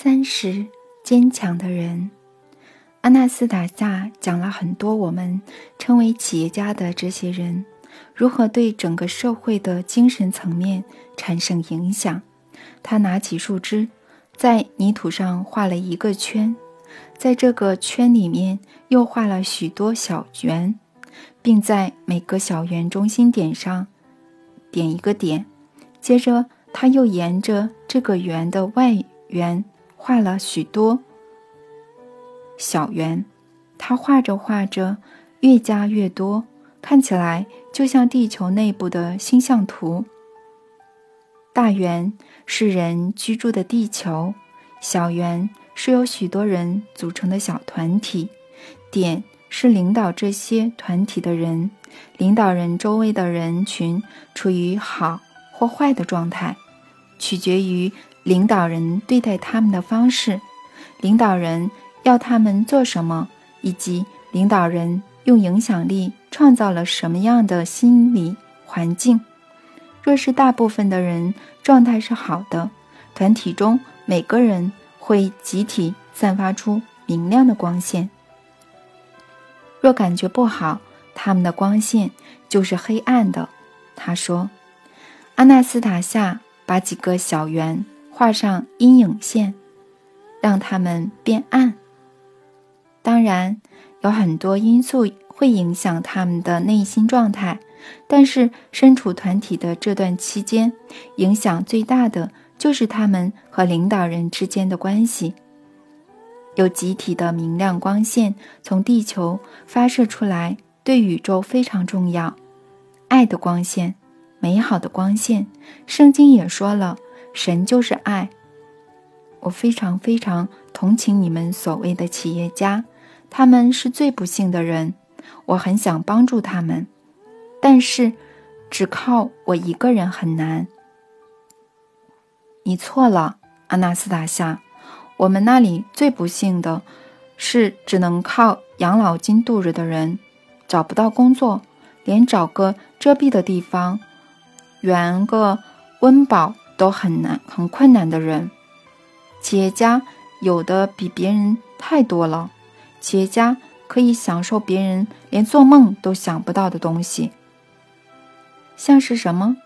三十坚强的人，阿纳斯塔夏讲了很多我们称为企业家的这些人如何对整个社会的精神层面产生影响。他拿起树枝，在泥土上画了一个圈，在这个圈里面又画了许多小圆，并在每个小圆中心点上点一个点。接着，他又沿着这个圆的外缘。画了许多小圆，他画着画着，越加越多，看起来就像地球内部的星象图。大圆是人居住的地球，小圆是由许多人组成的小团体，点是领导这些团体的人，领导人周围的人群处于好或坏的状态，取决于。领导人对待他们的方式，领导人要他们做什么，以及领导人用影响力创造了什么样的心理环境。若是大部分的人状态是好的，团体中每个人会集体散发出明亮的光线；若感觉不好，他们的光线就是黑暗的。他说：“阿纳斯塔夏把几个小圆。”画上阴影线，让它们变暗。当然，有很多因素会影响他们的内心状态，但是身处团体的这段期间，影响最大的就是他们和领导人之间的关系。有集体的明亮光线从地球发射出来，对宇宙非常重要。爱的光线，美好的光线。圣经也说了。神就是爱。我非常非常同情你们所谓的企业家，他们是最不幸的人。我很想帮助他们，但是只靠我一个人很难。你错了，阿纳斯塔夏。我们那里最不幸的是只能靠养老金度日的人，找不到工作，连找个遮蔽的地方，圆个温饱。都很难、很困难的人，企业家有的比别人太多了。企业家可以享受别人连做梦都想不到的东西，像是什么？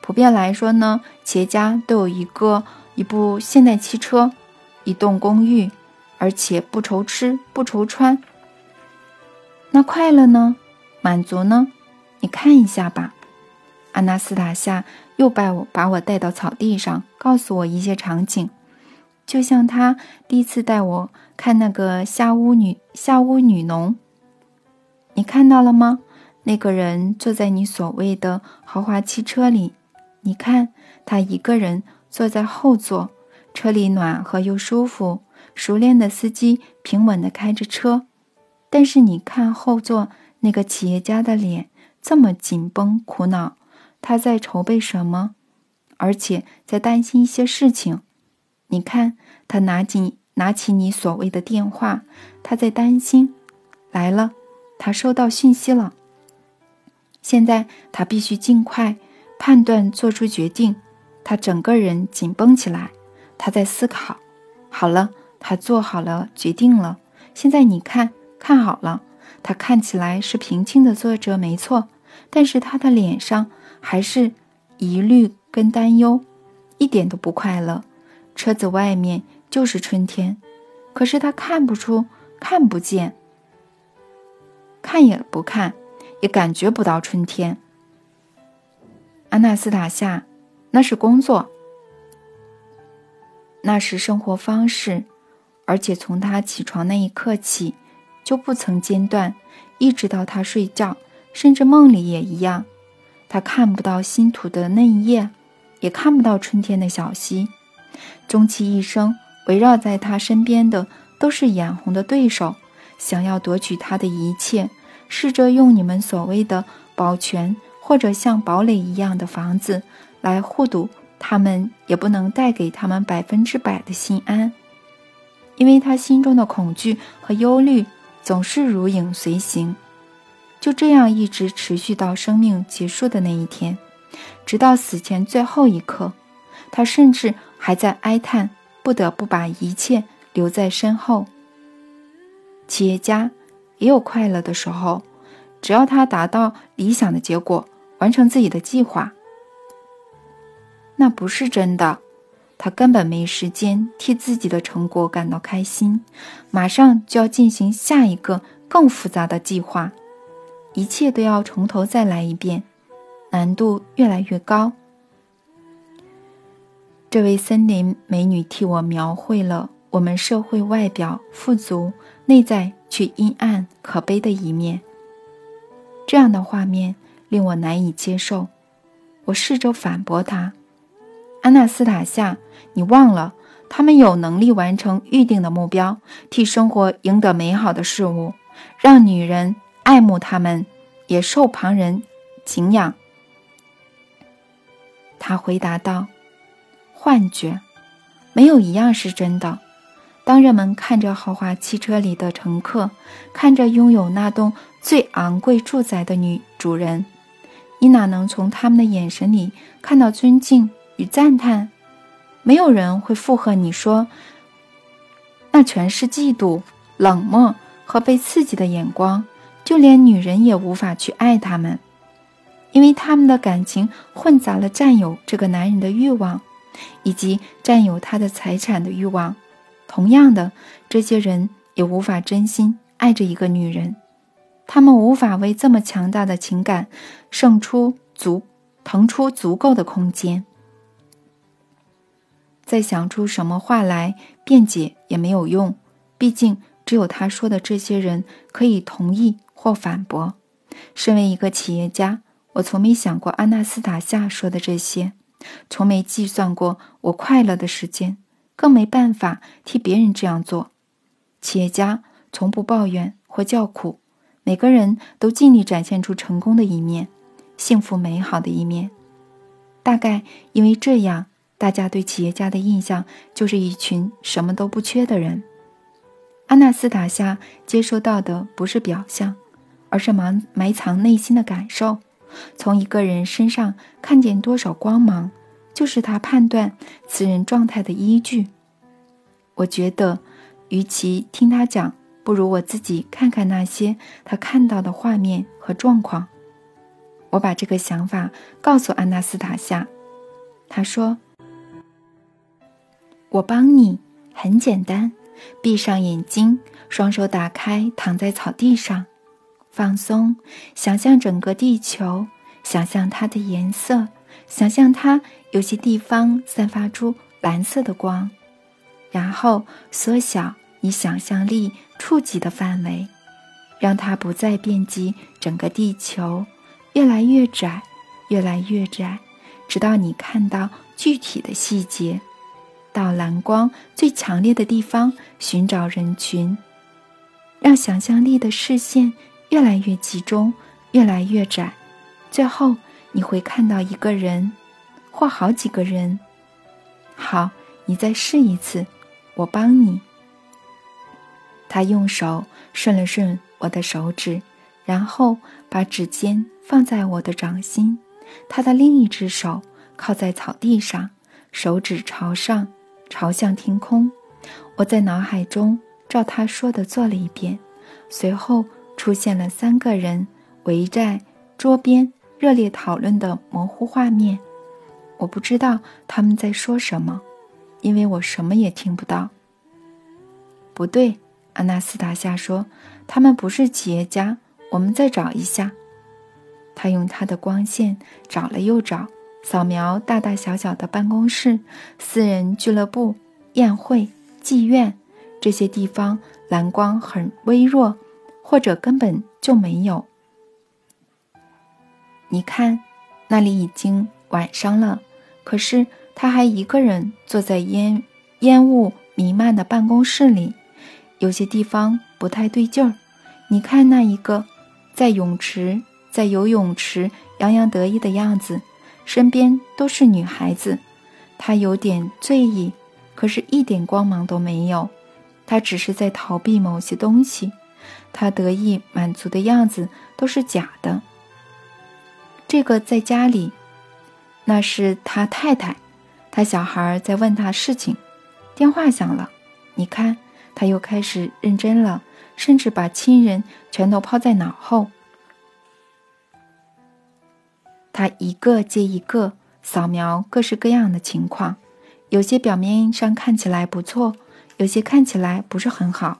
普遍来说呢，企业家都有一个一部现代汽车，一栋公寓，而且不愁吃不愁穿。那快乐呢？满足呢？你看一下吧，阿纳斯塔夏。又把我把我带到草地上，告诉我一些场景，就像他第一次带我看那个夏屋女夏屋女农。你看到了吗？那个人坐在你所谓的豪华汽车里，你看他一个人坐在后座，车里暖和又舒服，熟练的司机平稳地开着车。但是你看后座那个企业家的脸，这么紧绷苦恼。他在筹备什么，而且在担心一些事情。你看，他拿起拿起你所谓的电话，他在担心。来了，他收到讯息了。现在他必须尽快判断，做出决定。他整个人紧绷起来，他在思考。好了，他做好了决定了。现在你看看好了，他看起来是平静的坐着，没错，但是他的脸上。还是疑虑跟担忧，一点都不快乐。车子外面就是春天，可是他看不出，看不见，看也不看，也感觉不到春天。阿纳斯塔夏，那是工作，那是生活方式，而且从他起床那一刻起，就不曾间断，一直到他睡觉，甚至梦里也一样。他看不到新土的嫩叶，也看不到春天的小溪。终其一生，围绕在他身边的都是眼红的对手，想要夺取他的一切，试着用你们所谓的保全或者像堡垒一样的房子来护堵他们，也不能带给他们百分之百的心安，因为他心中的恐惧和忧虑总是如影随形。就这样一直持续到生命结束的那一天，直到死前最后一刻，他甚至还在哀叹：“不得不把一切留在身后。企业家也有快乐的时候，只要他达到理想的结果，完成自己的计划。那不是真的，他根本没时间替自己的成果感到开心，马上就要进行下一个更复杂的计划，一切都要从头再来一遍，难度越来越高。这位森林美女替我描绘了我们社会外表富足。内在却阴暗可悲的一面。这样的画面令我难以接受。我试着反驳她：“安娜斯塔夏，你忘了，他们有能力完成预定的目标，替生活赢得美好的事物，让女人爱慕他们，也受旁人敬仰。”他回答道：“幻觉，没有一样是真的。”当人们看着豪华汽车里的乘客，看着拥有那栋最昂贵住宅的女主人，你哪能从他们的眼神里看到尊敬与赞叹？没有人会附和你说，那全是嫉妒、冷漠和被刺激的眼光。就连女人也无法去爱他们，因为他们的感情混杂了占有这个男人的欲望，以及占有他的财产的欲望。同样的，这些人也无法真心爱着一个女人，他们无法为这么强大的情感胜出足腾出足够的空间。再想出什么话来辩解也没有用，毕竟只有他说的这些人可以同意或反驳。身为一个企业家，我从没想过安娜斯塔夏说的这些，从没计算过我快乐的时间。更没办法替别人这样做。企业家从不抱怨或叫苦，每个人都尽力展现出成功的一面，幸福美好的一面。大概因为这样，大家对企业家的印象就是一群什么都不缺的人。阿纳斯塔夏接收到的不是表象，而是埋埋藏内心的感受。从一个人身上看见多少光芒。就是他判断此人状态的依据。我觉得，与其听他讲，不如我自己看看那些他看到的画面和状况。我把这个想法告诉安娜斯塔夏，他说：“我帮你，很简单，闭上眼睛，双手打开，躺在草地上，放松，想象整个地球，想象它的颜色，想象它。”有些地方散发出蓝色的光，然后缩小你想象力触及的范围，让它不再遍及整个地球，越来越窄，越来越窄，直到你看到具体的细节。到蓝光最强烈的地方寻找人群，让想象力的视线越来越集中，越来越窄，最后你会看到一个人。或好几个人。好，你再试一次，我帮你。他用手顺了顺我的手指，然后把指尖放在我的掌心。他的另一只手靠在草地上，手指朝上，朝向天空。我在脑海中照他说的做了一遍，随后出现了三个人围在桌边热烈讨论的模糊画面。我不知道他们在说什么，因为我什么也听不到。不对，阿纳斯塔夏说，他们不是企业家。我们再找一下。他用他的光线找了又找，扫描大大小小的办公室、私人俱乐部、宴会、妓院这些地方，蓝光很微弱，或者根本就没有。你看，那里已经晚上了。可是他还一个人坐在烟烟雾弥漫的办公室里，有些地方不太对劲儿。你看那一个在泳池在游泳池洋洋得意的样子，身边都是女孩子，他有点醉意，可是一点光芒都没有。他只是在逃避某些东西，他得意满足的样子都是假的。这个在家里。那是他太太，他小孩在问他事情，电话响了，你看，他又开始认真了，甚至把亲人全都抛在脑后。他一个接一个扫描各式各样的情况，有些表面上看起来不错，有些看起来不是很好。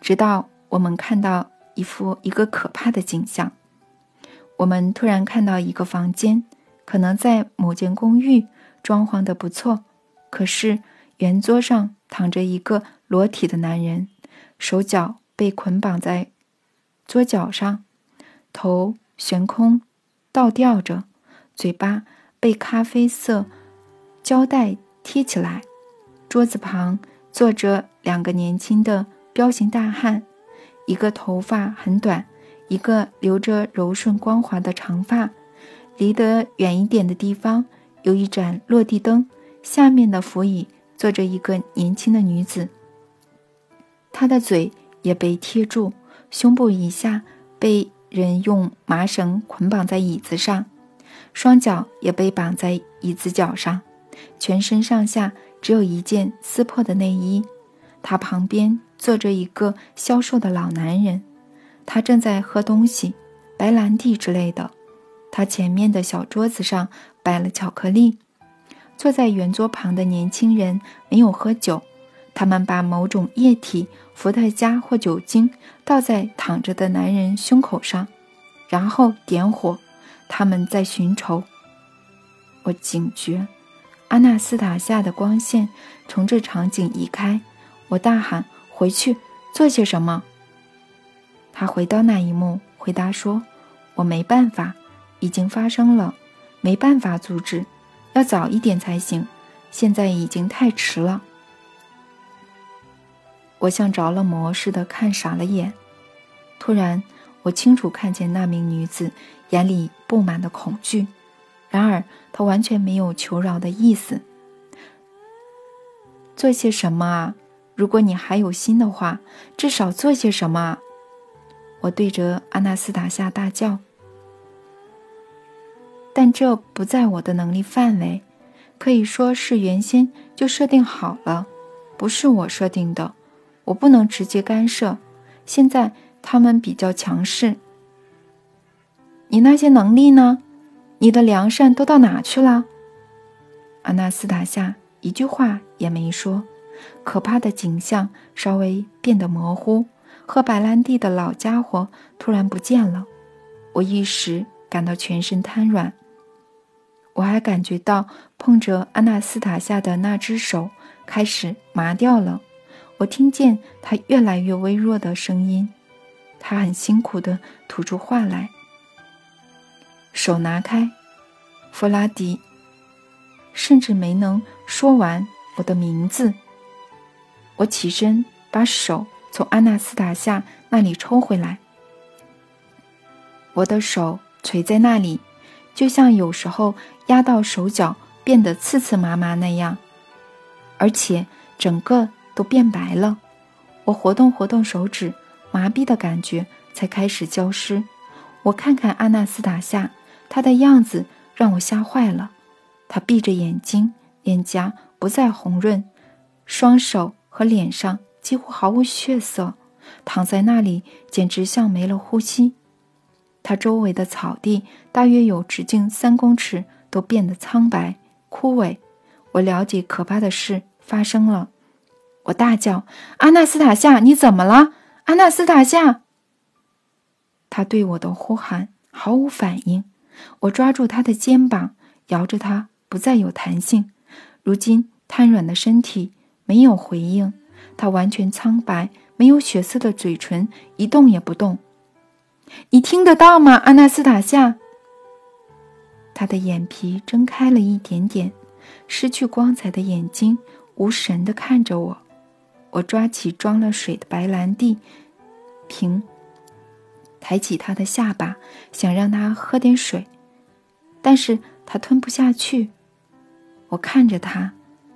直到我们看到一幅一个可怕的景象，我们突然看到一个房间，可能在某间公寓，装潢的不错，可是圆桌上躺着一个裸体的男人，手脚被捆绑在桌角上，头悬空。倒吊着，嘴巴被咖啡色胶带贴起来。桌子旁坐着两个年轻的彪形大汉，一个头发很短，一个留着柔顺光滑的长发。离得远一点的地方有一盏落地灯，下面的扶椅坐着一个年轻的女子，她的嘴也被贴住，胸部以下被。人用麻绳捆绑在椅子上，双脚也被绑在椅子脚上，全身上下只有一件撕破的内衣。他旁边坐着一个消瘦的老男人，他正在喝东西，白兰地之类的。他前面的小桌子上摆了巧克力。坐在圆桌旁的年轻人没有喝酒，他们把某种液体。伏特加或酒精倒在躺着的男人胸口上，然后点火。他们在寻仇。我警觉，阿纳斯塔夏的光线从这场景移开。我大喊：“回去做些什么？”他回到那一幕，回答说：“我没办法，已经发生了，没办法阻止，要早一点才行。现在已经太迟了。”我像着了魔似的看傻了眼，突然，我清楚看见那名女子眼里布满的恐惧，然而她完全没有求饶的意思。做些什么啊？如果你还有心的话，至少做些什么？我对着阿纳斯塔夏大叫。但这不在我的能力范围，可以说是原先就设定好了，不是我设定的。我不能直接干涉，现在他们比较强势。你那些能力呢？你的良善都到哪去了？阿纳斯塔夏一句话也没说。可怕的景象稍微变得模糊，喝白兰地的老家伙突然不见了。我一时感到全身瘫软。我还感觉到碰着阿纳斯塔夏的那只手开始麻掉了。我听见他越来越微弱的声音，他很辛苦地吐出话来。手拿开，弗拉迪，甚至没能说完我的名字。我起身，把手从阿纳斯塔夏那里抽回来。我的手垂在那里，就像有时候压到手脚变得刺刺麻麻那样，而且整个。都变白了，我活动活动手指，麻痹的感觉才开始消失。我看看阿纳斯塔夏，他的样子让我吓坏了。他闭着眼睛，脸颊不再红润，双手和脸上几乎毫无血色，躺在那里简直像没了呼吸。他周围的草地大约有直径三公尺，都变得苍白枯萎。我了解可怕的事发生了。我大叫：“阿纳斯塔夏，你怎么了？阿纳斯塔夏！”他对我的呼喊毫无反应。我抓住他的肩膀，摇着他，不再有弹性。如今瘫软的身体没有回应，他完全苍白，没有血色的嘴唇一动也不动。你听得到吗，阿纳斯塔夏？他的眼皮睁开了一点点，失去光彩的眼睛无神地看着我。我抓起装了水的白兰地瓶，抬起他的下巴，想让他喝点水，但是他吞不下去。我看着他，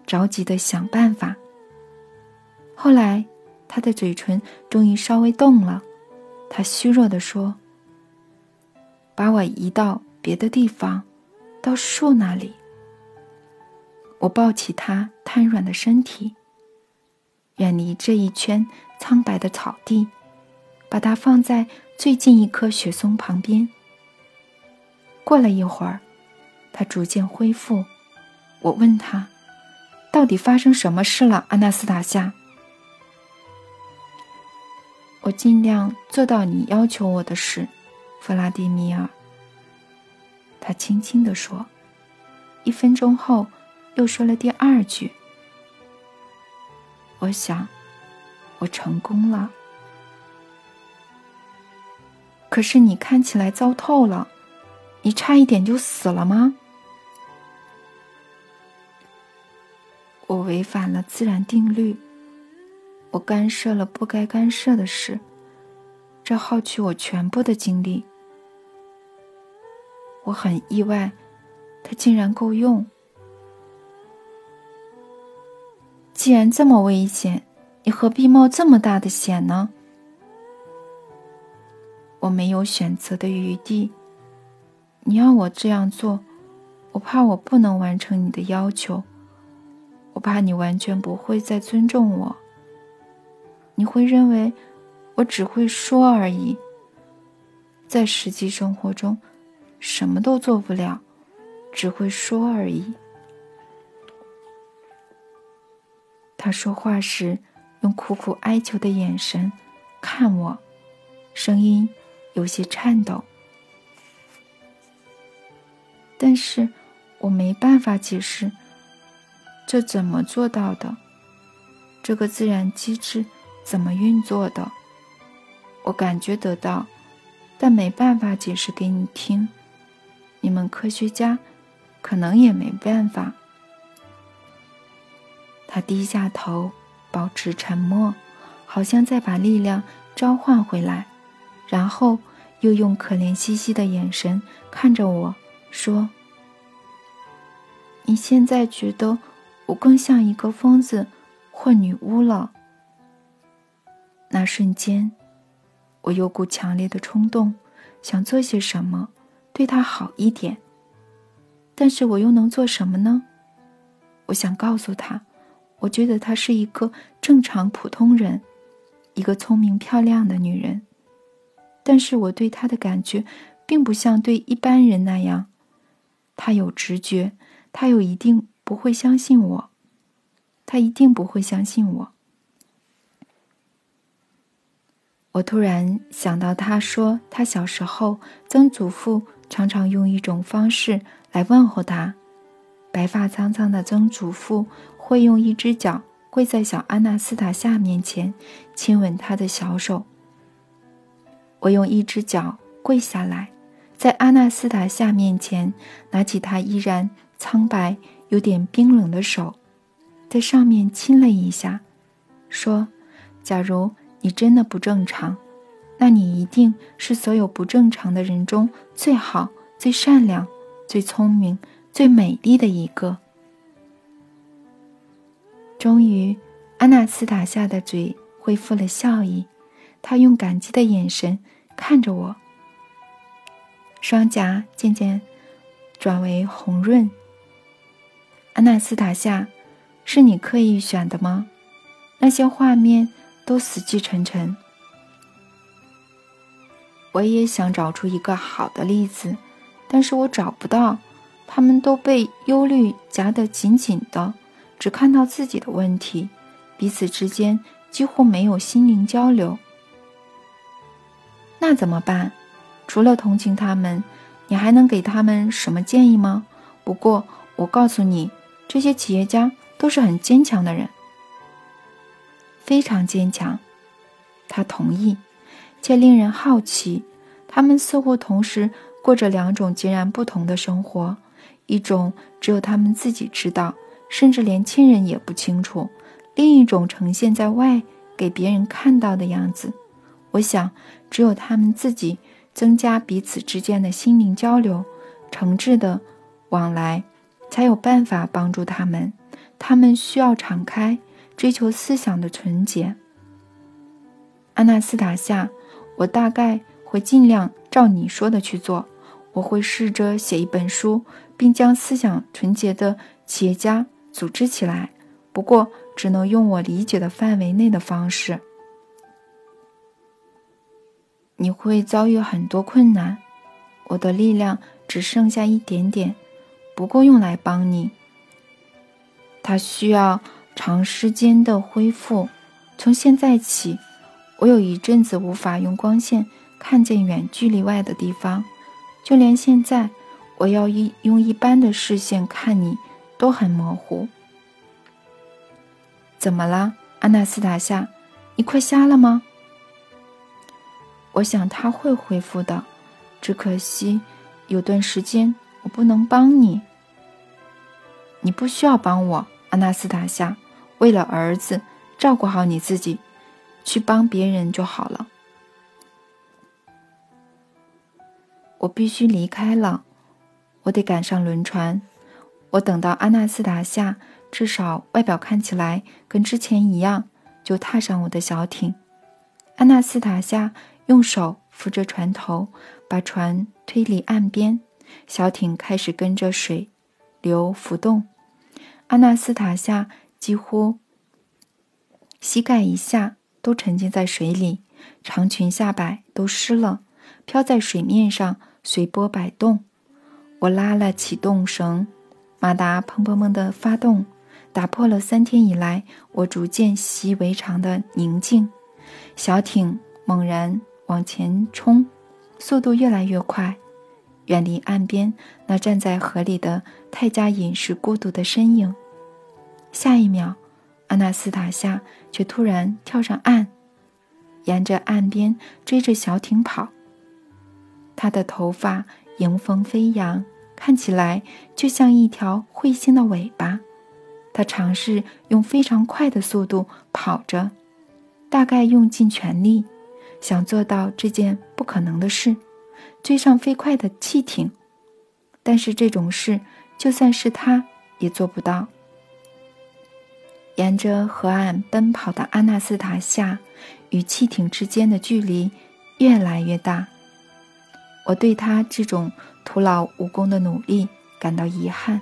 着急的想办法。后来，他的嘴唇终于稍微动了，他虚弱的说：“把我移到别的地方，到树那里。”我抱起他瘫软的身体，远离这一圈苍白的草地，把它放在最近一棵雪松旁边。过了一会儿，他逐渐恢复。我问他：“到底发生什么事了，阿纳斯塔夏？”我尽量做到你要求我的事，弗拉迪米尔。他轻轻地说。一分钟后，又说了第二句：“我想，我成功了。可是你看起来糟透了，你差一点就死了吗？我违反了自然定律，我干涉了不该干涉的事，这耗去我全部的精力。我很意外。”它竟然够用！既然这么危险，你何必冒这么大的险呢？我没有选择的余地。你要我这样做，我怕我不能完成你的要求，我怕你完全不会再尊重我。你会认为我只会说而已，在实际生活中什么都做不了。只会说而已。他说话时用苦苦哀求的眼神看我，声音有些颤抖。但是我没办法解释这怎么做到的，这个自然机制怎么运作的。我感觉得到，但没办法解释给你听。你们科学家。可能也没办法。他低下头，保持沉默，好像在把力量召唤回来，然后又用可怜兮兮的眼神看着我说：“你现在觉得我更像一个疯子或女巫了？”那瞬间，我有股强烈的冲动，想做些什么，对他好一点。但是我又能做什么呢？我想告诉他，我觉得她是一个正常普通人，一个聪明漂亮的女人。但是我对她的感觉，并不像对一般人那样。她有直觉，她又一定不会相信我，她一定不会相信我。我突然想到，他说他小时候曾祖父常常用一种方式。来问候他，白发苍苍的曾祖父会用一只脚跪在小阿纳斯塔夏面前，亲吻他的小手。我用一只脚跪下来，在阿纳斯塔夏面前拿起他依然苍白、有点冰冷的手，在上面亲了一下，说：“假如你真的不正常，那你一定是所有不正常的人中最好、最善良。”最聪明、最美丽的一个。终于，阿纳斯塔夏的嘴恢复了笑意，她用感激的眼神看着我，双颊渐渐转为红润。阿纳斯塔夏，是你刻意选的吗？那些画面都死气沉沉。我也想找出一个好的例子。但是我找不到，他们都被忧虑夹得紧紧的，只看到自己的问题，彼此之间几乎没有心灵交流。那怎么办？除了同情他们，你还能给他们什么建议吗？不过我告诉你，这些企业家都是很坚强的人，非常坚强。他同意，且令人好奇，他们似乎同时。过着两种截然不同的生活，一种只有他们自己知道，甚至连亲人也不清楚；另一种呈现在外给别人看到的样子。我想，只有他们自己增加彼此之间的心灵交流、诚挚的往来，才有办法帮助他们。他们需要敞开，追求思想的纯洁。阿纳斯塔夏，我大概会尽量照你说的去做。我会试着写一本书，并将思想纯洁的企业家组织起来，不过只能用我理解的范围内的方式。你会遭遇很多困难，我的力量只剩下一点点，不够用来帮你。他需要长时间的恢复。从现在起，我有一阵子无法用光线看见远距离外的地方，就连现在，我要一用一般的视线看你都很模糊。怎么了，阿纳斯塔夏？你快瞎了吗？我想他会恢复的，只可惜有段时间我不能帮你。你不需要帮我，阿纳斯塔夏。为了儿子，照顾好你自己，去帮别人就好了。我必须离开了，我得赶上轮船。我等到阿纳斯塔夏至少外表看起来跟之前一样，就踏上我的小艇。阿纳斯塔夏。用手扶着船头，把船推离岸边，小艇开始跟着水流浮动。阿纳斯塔夏几乎膝盖以下都沉浸在水里，长裙下摆都湿了，飘在水面上随波摆动。我拉了启动绳，马达砰砰砰地发动，打破了三天以来我逐渐习以为常的宁静。小艇猛然。往前冲，速度越来越快，远离岸边那站在河里的泰加隐士孤独的身影。下一秒，阿纳斯塔夏却突然跳上岸，沿着岸边追着小艇跑。他的头发迎风飞扬，看起来就像一条彗星的尾巴。他尝试用非常快的速度跑着，大概用尽全力。想做到这件不可能的事，追上飞快的汽艇，但是这种事就算是他也做不到。沿着河岸奔跑的阿纳斯塔夏与汽艇之间的距离越来越大，我对他这种徒劳无功的努力感到遗憾，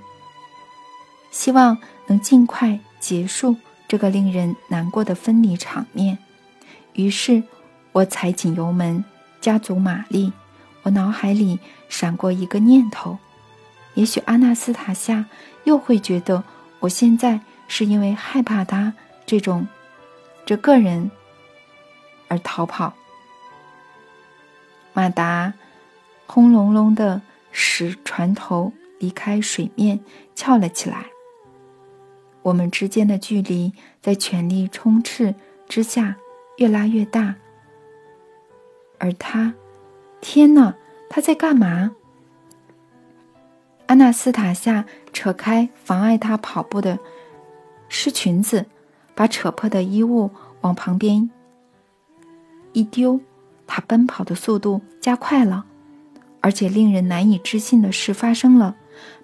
希望能尽快结束这个令人难过的分离场面。于是。我踩紧油门，加足马力。我脑海里闪过一个念头：也许阿纳斯塔夏又会觉得我现在是因为害怕他这种这个人而逃跑。马达轰隆隆的使船头离开水面，翘了起来。我们之间的距离在全力冲刺之下越拉越大。而他，天哪，他在干嘛？阿纳斯塔夏扯开妨碍他跑步的湿裙子，把扯破的衣物往旁边一丢。他奔跑的速度加快了，而且令人难以置信的事发生了：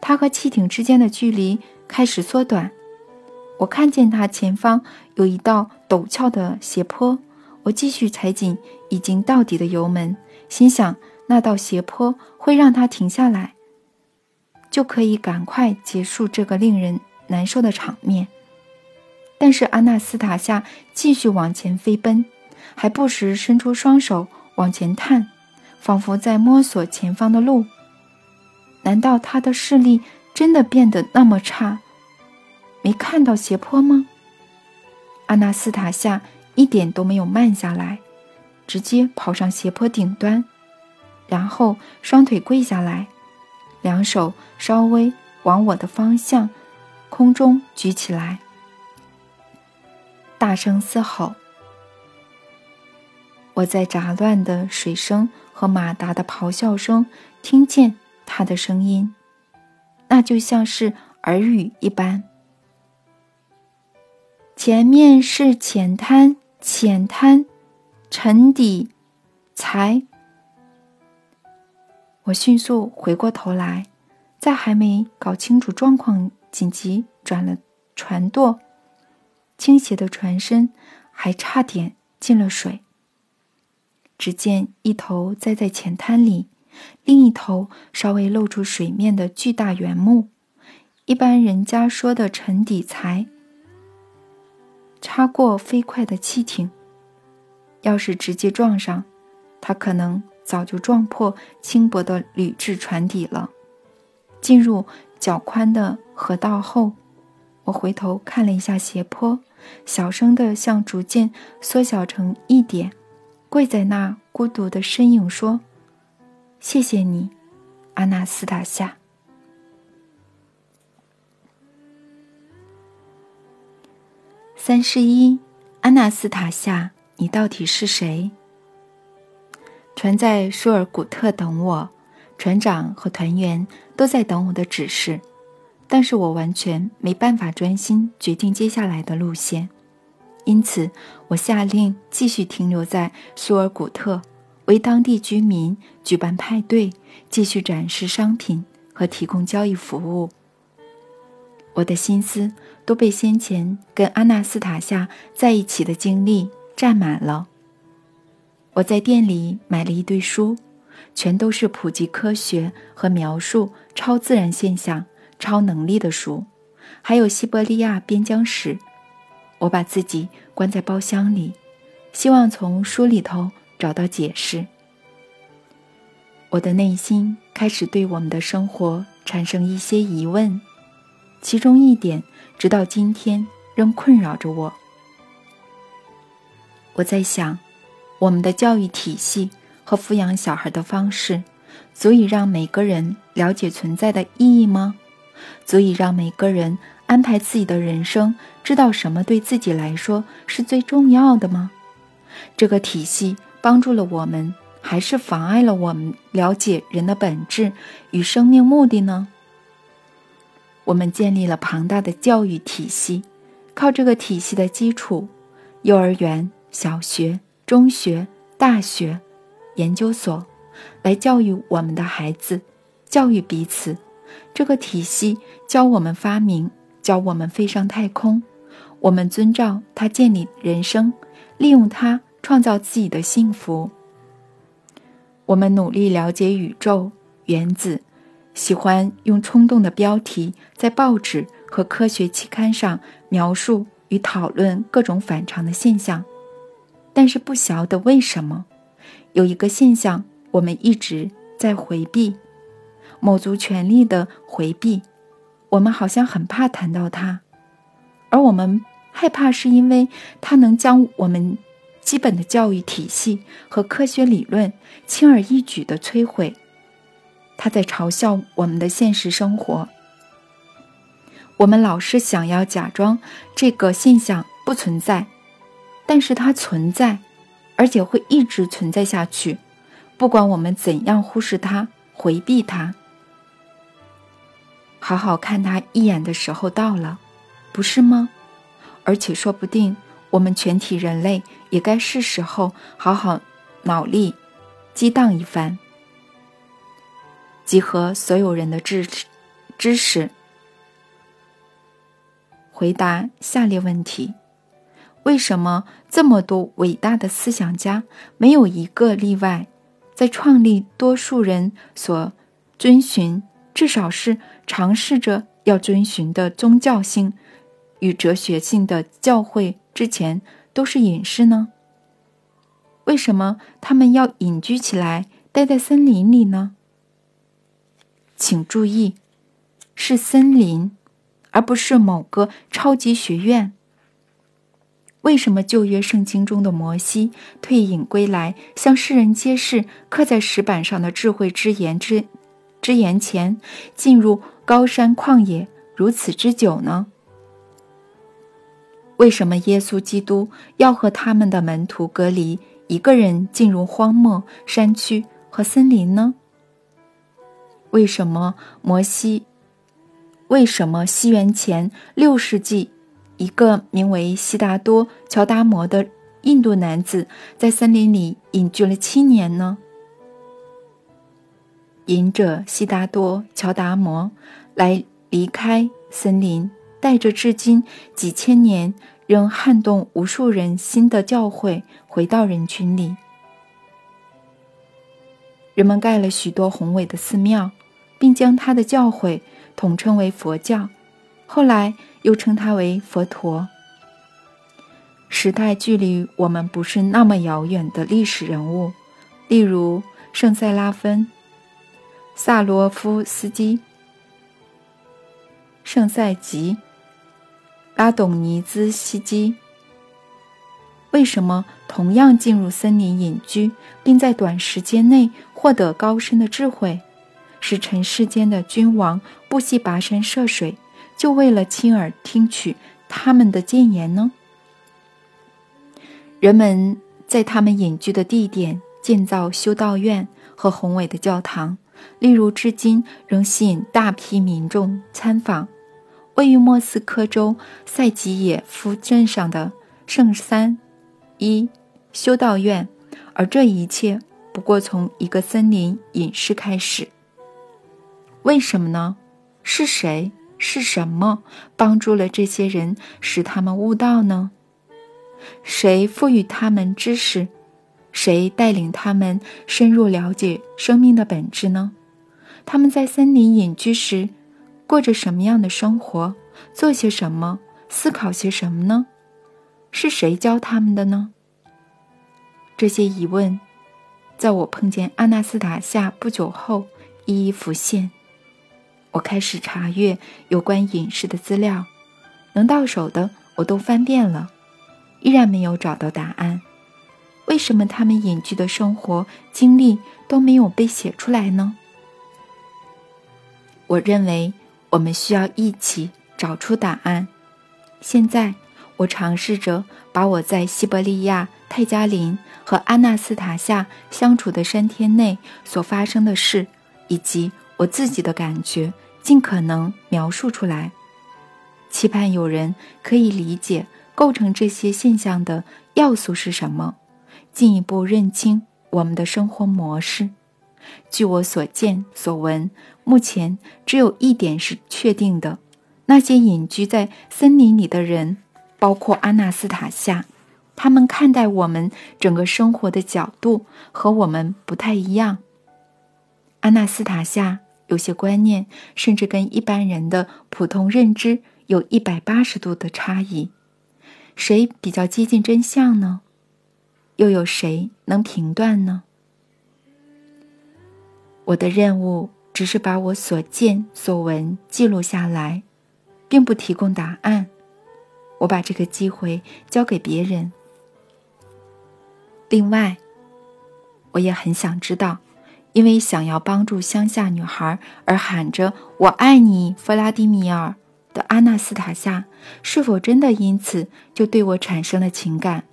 他和汽艇之间的距离开始缩短。我看见他前方有一道陡峭的斜坡。我继续踩紧已经到底的油门，心想那道斜坡会让他停下来，就可以赶快结束这个令人难受的场面。但是阿纳斯塔夏继续往前飞奔，还不时伸出双手往前探，仿佛在摸索前方的路。难道他的视力真的变得那么差，没看到斜坡吗？阿纳斯塔夏。一点都没有慢下来，直接跑上斜坡顶端，然后双腿跪下来，两手稍微往我的方向空中举起来，大声嘶吼。我在杂乱的水声和马达的咆哮声听见他的声音，那就像是耳语一般。前面是浅滩。浅滩，沉底，才。我迅速回过头来，在还没搞清楚状况，紧急转了船舵，倾斜的船身还差点进了水。只见一头栽在浅滩里，另一头稍微露出水面的巨大圆木，一般人家说的沉底材，插过飞快的汽艇。要是直接撞上，它可能早就撞破轻薄的铝制船底了。进入较宽的河道后，我回头看了一下斜坡，小声的向逐渐缩小成一点、跪在那孤独的身影说：“谢谢你，阿纳斯塔夏。”三十一，阿纳斯塔夏。你到底是谁？船在舒尔古特等我，船长和团员都在等我的指示，但是我完全没办法专心决定接下来的路线，因此我下令继续停留在苏尔古特，为当地居民举办派对，继续展示商品和提供交易服务。我的心思都被先前跟阿纳斯塔夏在一起的经历。占满了。我在店里买了一堆书，全都是普及科学和描述超自然现象、超能力的书，还有西伯利亚边疆史。我把自己关在包厢里，希望从书里头找到解释。我的内心开始对我们的生活产生一些疑问，其中一点直到今天仍困扰着我。我在想，我们的教育体系和抚养小孩的方式，足以让每个人了解存在的意义吗？足以让每个人安排自己的人生，知道什么对自己来说是最重要的吗？这个体系帮助了我们，还是妨碍了我们了解人的本质与生命目的呢？我们建立了庞大的教育体系，靠这个体系的基础，幼儿园。小学、中学、大学、研究所，来教育我们的孩子，教育彼此。这个体系教我们发明，教我们飞上太空。我们遵照它建立人生，利用它创造自己的幸福。我们努力了解宇宙、原子，喜欢用冲动的标题在报纸和科学期刊上描述与讨论各种反常的现象。但是不晓得为什么，有一个现象我们一直在回避，某族权力的回避，我们好像很怕谈到它，而我们害怕是因为它能将我们基本的教育体系和科学理论轻而易举的摧毁。他在嘲笑我们的现实生活，我们老是想要假装这个现象不存在。但是它存在，而且会一直存在下去，不管我们怎样忽视它、回避它。好好看他一眼的时候到了，不是吗？而且说不定我们全体人类也该是时候好好脑力激荡一番，集合所有人的知知识，回答下列问题。为什么这么多伟大的思想家没有一个例外，在创立多数人所遵循，至少是尝试着要遵循的宗教性与哲学性的教诲之前，都是隐士呢？为什么他们要隐居起来，待在森林里呢？请注意，是森林，而不是某个超级学院。为什么旧约圣经中的摩西退隐归来，向世人揭示刻在石板上的智慧之言之之言前，进入高山旷野如此之久呢？为什么耶稣基督要和他们的门徒隔离，一个人进入荒漠山区和森林呢？为什么摩西？为什么西元前六世纪？一个名为悉达多·乔达摩的印度男子在森林里隐居了七年呢。隐者悉达多·乔达摩来离开森林，带着至今几千年仍撼动无数人心的教诲回到人群里。人们盖了许多宏伟的寺庙，并将他的教诲统称为佛教后来又称他为佛陀。时代距离我们不是那么遥远的历史人物，例如圣塞拉芬、萨罗夫斯基、圣塞吉、拉董尼兹西基。为什么同样进入森林隐居，并在短时间内获得高深的智慧，使尘世间的君王不惜跋山涉水，就为了亲耳听取他们的谏言呢？人们在他们隐居的地点建造修道院和宏伟的教堂，例如至今仍吸引大批民众参访，位于莫斯科州塞吉耶夫镇上的圣三。一修道院，而这一切不过从一个森林隐士开始。为什么呢？是谁？是什么帮助了这些人，使他们悟道呢？谁赋予他们知识？谁带领他们深入了解生命的本质呢？他们在森林隐居时，过着什么样的生活？做些什么？思考些什么呢？是谁教他们的呢？这些疑问，在我碰见阿纳斯塔夏不久后一一浮现。我开始查阅有关隐士的资料，能到手的我都翻遍了，依然没有找到答案。为什么他们隐居的生活经历都没有被写出来呢？我认为我们需要一起找出答案。现在。我尝试着把我在西伯利亚泰加林和阿纳斯塔夏相处的三天内所发生的事，以及我自己的感觉，尽可能描述出来，期盼有人可以理解构成这些现象的要素是什么，进一步认清我们的生活模式。据我所见所闻，目前只有一点是确定的：那些隐居在森林里的人。包括阿纳斯塔夏，他们看待我们整个生活的角度和我们不太一样。阿纳斯塔夏有些观念甚至跟一般人的普通认知有一百八十度的差异。谁比较接近真相呢？又有谁能评断呢？我的任务只是把我所见所闻记录下来，并不提供答案。我把这个机会交给别人。另外，我也很想知道，因为想要帮助乡下女孩而喊着“我爱你，弗拉迪米尔”的阿纳斯塔夏，是否真的因此就对我产生了情感？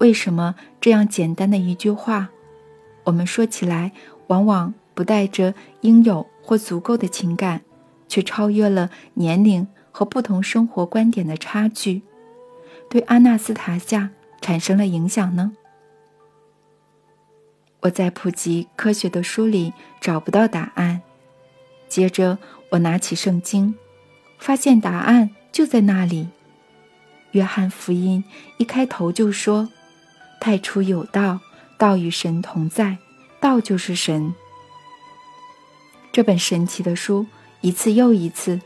为什么这样简单的一句话，我们说起来往往不带着应有或足够的情感，却超越了年龄？和不同生活观点的差距，对阿纳斯塔夏产生了影响呢？我在普及科学的书里找不到答案。接着，我拿起圣经，发现答案就在那里。约翰福音一开头就说：“太初有道，道与神同在，道就是神。”这本神奇的书一次又一次。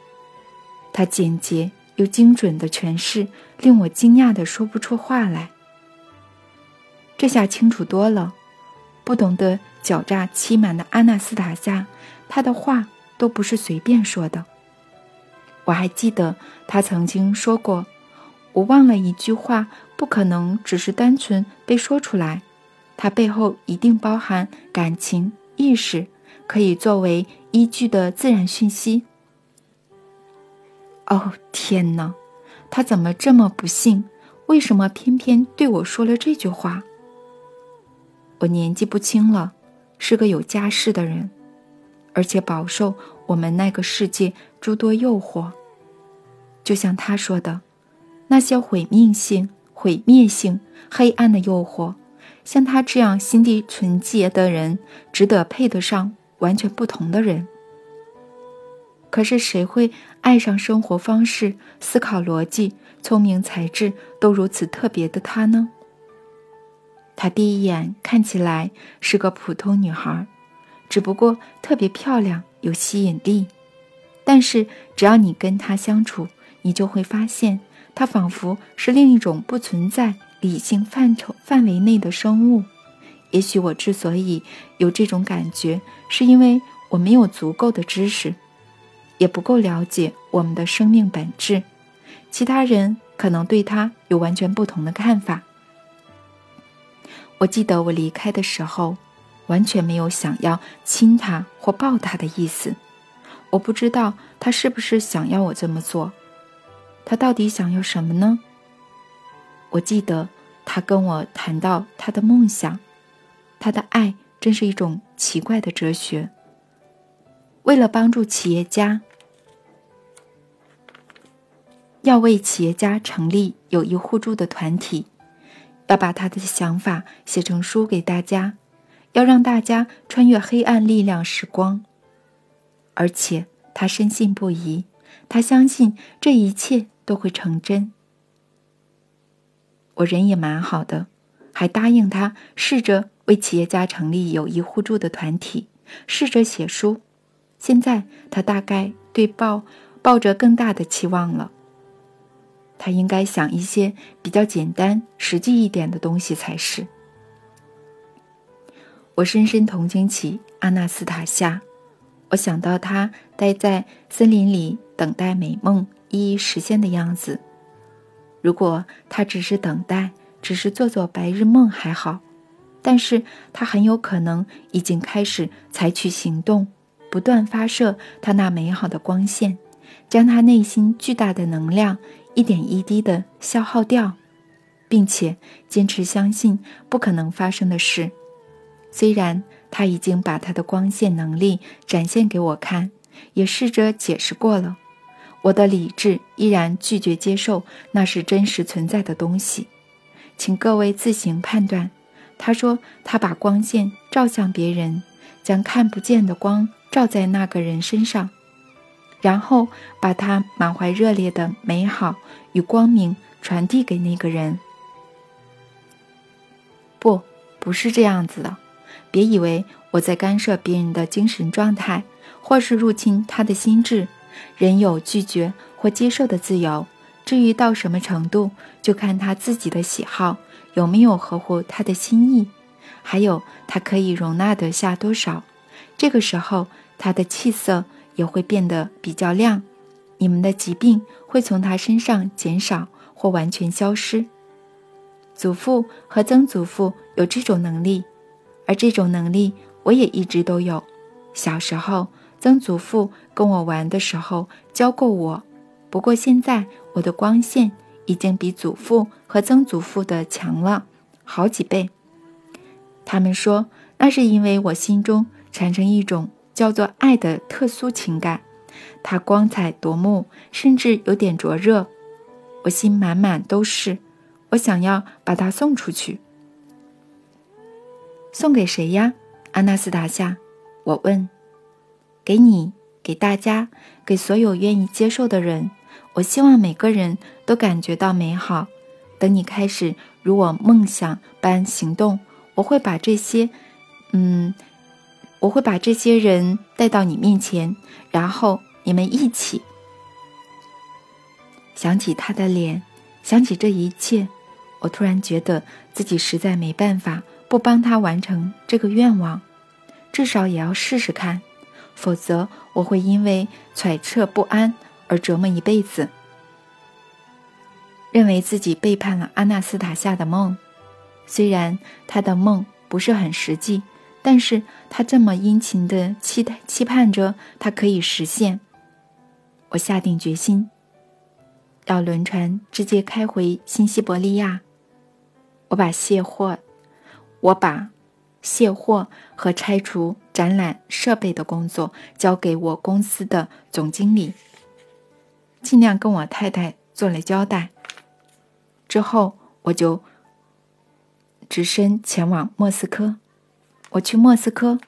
它简洁又精准的诠释，令我惊讶的说不出话来。这下清楚多了。不懂得狡诈欺瞒的阿纳斯塔夏，他的话都不是随便说的。我还记得他曾经说过：“我忘了一句话，不可能只是单纯被说出来，它背后一定包含感情、意识，可以作为依据的自然讯息。”哦天哪，他怎么这么不幸？为什么偏偏对我说了这句话？我年纪不轻了，是个有家室的人，而且饱受我们那个世界诸多诱惑。就像他说的，那些毁灭性、毁灭性、黑暗的诱惑，像他这样心地纯洁的人，值得配得上完全不同的人。可是谁会爱上生活方式、思考逻辑、聪明才智都如此特别的他呢？她第一眼看起来是个普通女孩，只不过特别漂亮、有吸引力。但是只要你跟他相处，你就会发现，它仿佛是另一种不存在理性范畴范围内的生物。也许我之所以有这种感觉，是因为我没有足够的知识，也不够了解我们的生命本质。其他人可能对他有完全不同的看法。我记得我离开的时候，完全没有想要亲他或抱他的意思。我不知道他是不是想要我这么做，他到底想要什么呢？我记得他跟我谈到他的梦想，他的爱真是一种奇怪的哲学。为了帮助企业家，要为企业家成立友谊互助的团体，要把他的想法写成书给大家，要让大家穿越黑暗力量时光。而且他深信不疑，他相信这一切都会成真。我人也蛮好的，还答应他试着为企业家成立友谊互助的团体，试着写书。现在他大概对报抱着更大的期望了。他应该想一些比较简单、实际一点的东西才是。我深深同情起阿纳斯塔夏。我想到他待在森林里等待美梦一一实现的样子。如果他只是等待，只是做做白日梦还好，但是他很有可能已经开始采取行动，不断发射他那美好的光线，将他内心巨大的能量一点一滴的消耗掉，并且坚持相信不可能发生的事，虽然。他已经把他的光线能力展现给我看，也试着解释过了。我的理智依然拒绝接受那是真实存在的东西，请各位自行判断。他说他把光线照向别人，将看不见的光照在那个人身上，然后把他满怀热烈的美好与光明传递给那个人。不，不是这样子的。别以为我在干涉别人的精神状态，或是入侵他的心智。人有拒绝或接受的自由，至于到什么程度，就看他自己的喜好有没有合乎他的心意，还有他可以容纳得下多少。这个时候，他的气色也会变得比较亮，你们的疾病会从他身上减少或完全消失。祖父和曾祖父有这种能力。而这种能力，我也一直都有。小时候，曾祖父跟我玩的时候教过我。不过现在，我的光线已经比祖父和曾祖父的强了好几倍。他们说，那是因为我心中产生一种叫做爱的特殊情感，它光彩夺目，甚至有点灼热。我心满满都是，我想要把它送出去。送给谁呀，阿纳斯塔夏？我问。给你，给大家，给所有愿意接受的人。我希望每个人都感觉到美好。等你开始如我梦想般行动，我会把这些，嗯，我会把这些人带到你面前，然后你们一起。想起他的脸，想起这一切，我突然觉得自己实在没办法。不帮他完成这个愿望，至少也要试试看，否则我会因为揣测不安而折磨一辈子。认为自己背叛了阿纳斯塔夏的梦，虽然他的梦不是很实际，但是他这么殷勤的期待期盼着他可以实现。我下定决心，要轮船直接开回新西伯利亚。我把卸货。我把卸货和拆除展览设备的工作交给我公司的总经理，尽量跟我太太做了交代。之后我就只身前往莫斯科。我去莫斯科，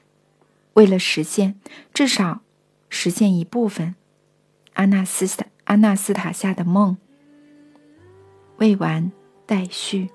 为了实现至少实现一部分阿纳斯塔阿纳斯塔夏的梦。未完待续。